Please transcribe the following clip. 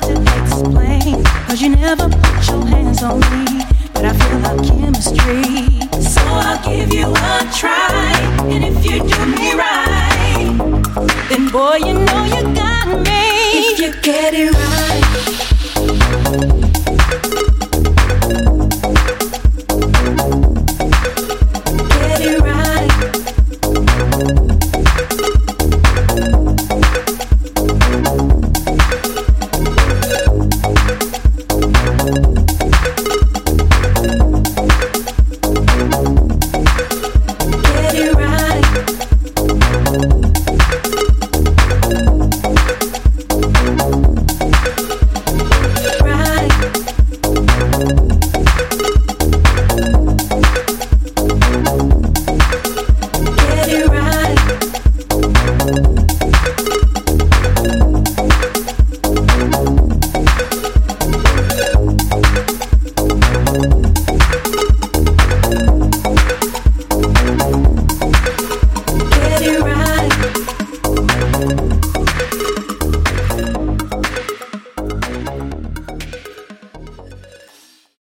to explain, cause you never put your hands on me. But I feel like chemistry. So I'll give you a try, and if you do me right, then boy, you know you got me. If you get it right.